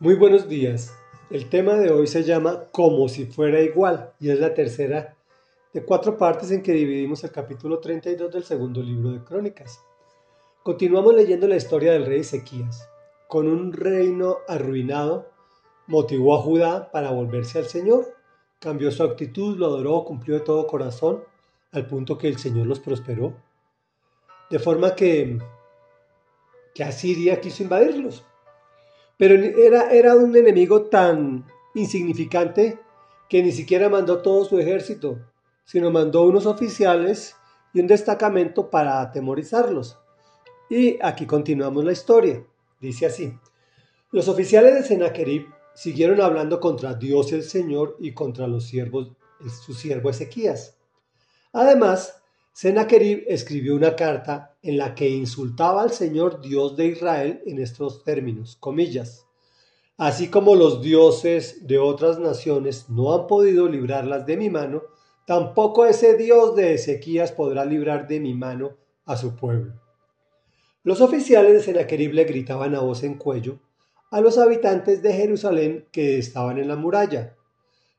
Muy buenos días. El tema de hoy se llama Como si fuera igual y es la tercera de cuatro partes en que dividimos el capítulo 32 del segundo libro de Crónicas. Continuamos leyendo la historia del rey Ezequías. Con un reino arruinado, motivó a Judá para volverse al Señor, cambió su actitud, lo adoró, cumplió de todo corazón, al punto que el Señor los prosperó. De forma que, que Asiria quiso invadirlos pero era, era un enemigo tan insignificante que ni siquiera mandó todo su ejército, sino mandó unos oficiales y un destacamento para atemorizarlos. Y aquí continuamos la historia. Dice así. Los oficiales de Sennacherib siguieron hablando contra Dios el Señor y contra los siervos, su siervo Ezequías. Además, Sennacherib escribió una carta en la que insultaba al Señor Dios de Israel en estos términos, comillas. Así como los dioses de otras naciones no han podido librarlas de mi mano, tampoco ese Dios de Ezequías podrá librar de mi mano a su pueblo. Los oficiales de Sennacherib le gritaban a voz en cuello a los habitantes de Jerusalén que estaban en la muralla.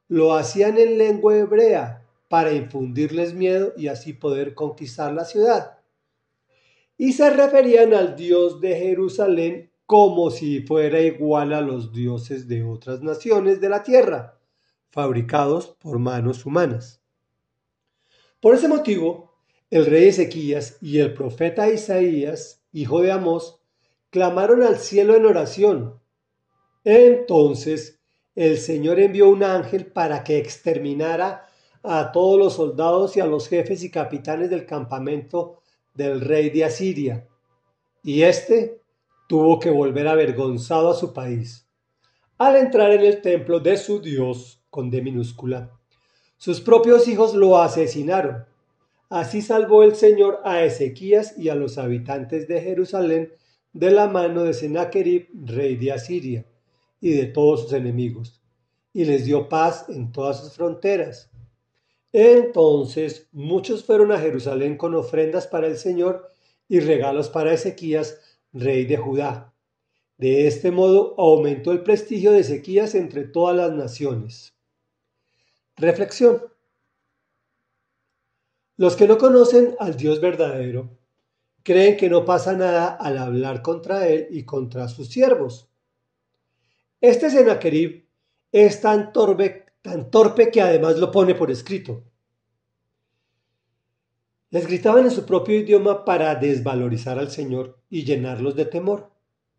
Lo hacían en lengua hebrea para infundirles miedo y así poder conquistar la ciudad. Y se referían al Dios de Jerusalén como si fuera igual a los dioses de otras naciones de la tierra, fabricados por manos humanas. Por ese motivo, el rey Ezequías y el profeta Isaías, hijo de Amós, clamaron al cielo en oración. Entonces el Señor envió un ángel para que exterminara a todos los soldados y a los jefes y capitanes del campamento del rey de Asiria, y éste tuvo que volver avergonzado a su país. Al entrar en el templo de su Dios, con D minúscula, sus propios hijos lo asesinaron. Así salvó el Señor a Ezequías y a los habitantes de Jerusalén de la mano de Sennacherib, rey de Asiria, y de todos sus enemigos, y les dio paz en todas sus fronteras. Entonces muchos fueron a Jerusalén con ofrendas para el Señor y regalos para Ezequías, rey de Judá. De este modo aumentó el prestigio de Ezequías entre todas las naciones. Reflexión. Los que no conocen al Dios verdadero creen que no pasa nada al hablar contra él y contra sus siervos. Este Sennacherib es tan torpe tan torpe que además lo pone por escrito. Les gritaban en su propio idioma para desvalorizar al Señor y llenarlos de temor.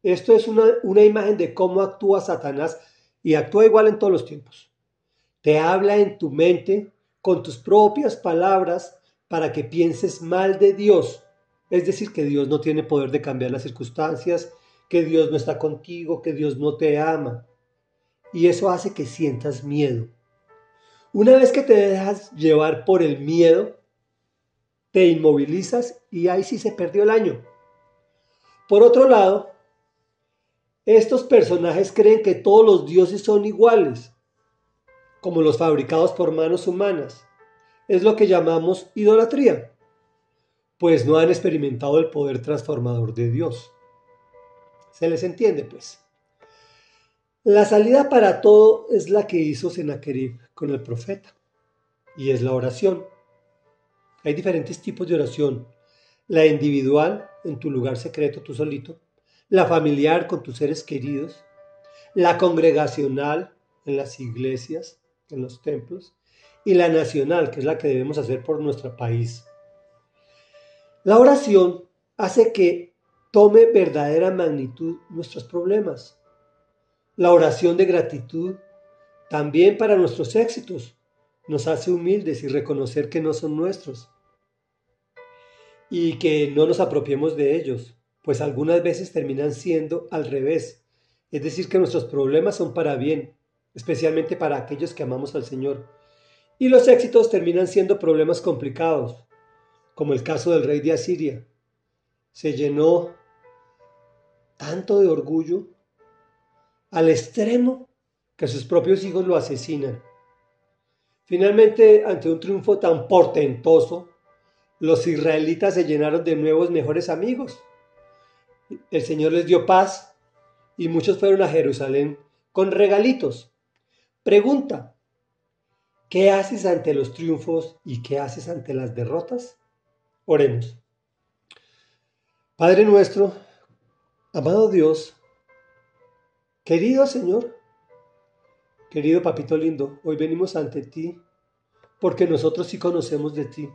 Esto es una, una imagen de cómo actúa Satanás y actúa igual en todos los tiempos. Te habla en tu mente con tus propias palabras para que pienses mal de Dios. Es decir, que Dios no tiene poder de cambiar las circunstancias, que Dios no está contigo, que Dios no te ama y eso hace que sientas miedo. Una vez que te dejas llevar por el miedo, te inmovilizas y ahí sí se perdió el año. Por otro lado, estos personajes creen que todos los dioses son iguales, como los fabricados por manos humanas. Es lo que llamamos idolatría, pues no han experimentado el poder transformador de Dios. ¿Se les entiende, pues? La salida para todo es la que hizo Sennacherib con el profeta, y es la oración. Hay diferentes tipos de oración. La individual, en tu lugar secreto, tú solito. La familiar, con tus seres queridos. La congregacional, en las iglesias, en los templos. Y la nacional, que es la que debemos hacer por nuestro país. La oración hace que tome verdadera magnitud nuestros problemas la oración de gratitud también para nuestros éxitos nos hace humildes y reconocer que no son nuestros y que no nos apropiemos de ellos, pues algunas veces terminan siendo al revés, es decir, que nuestros problemas son para bien, especialmente para aquellos que amamos al Señor, y los éxitos terminan siendo problemas complicados, como el caso del rey de Asiria. Se llenó tanto de orgullo al extremo que sus propios hijos lo asesinan. Finalmente, ante un triunfo tan portentoso, los israelitas se llenaron de nuevos mejores amigos. El Señor les dio paz y muchos fueron a Jerusalén con regalitos. Pregunta, ¿qué haces ante los triunfos y qué haces ante las derrotas? Oremos. Padre nuestro, amado Dios, querido Señor, querido Papito lindo, hoy venimos ante ti porque nosotros sí conocemos de ti,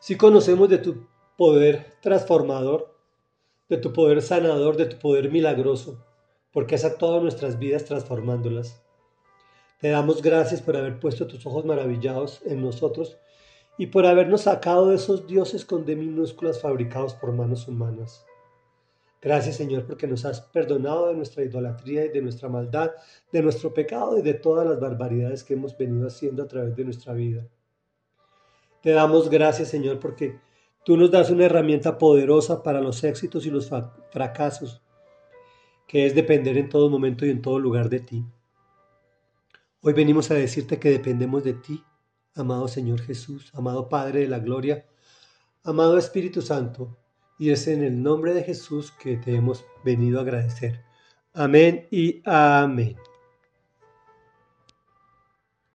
sí conocemos de tu poder transformador, de tu poder sanador, de tu poder milagroso, porque has actuado nuestras vidas transformándolas. Te damos gracias por haber puesto tus ojos maravillados en nosotros y por habernos sacado de esos dioses con minúsculas fabricados por manos humanas. Gracias Señor porque nos has perdonado de nuestra idolatría y de nuestra maldad, de nuestro pecado y de todas las barbaridades que hemos venido haciendo a través de nuestra vida. Te damos gracias Señor porque tú nos das una herramienta poderosa para los éxitos y los fracasos, que es depender en todo momento y en todo lugar de ti. Hoy venimos a decirte que dependemos de ti, amado Señor Jesús, amado Padre de la Gloria, amado Espíritu Santo, y es en el nombre de Jesús que te hemos venido a agradecer. Amén y amén.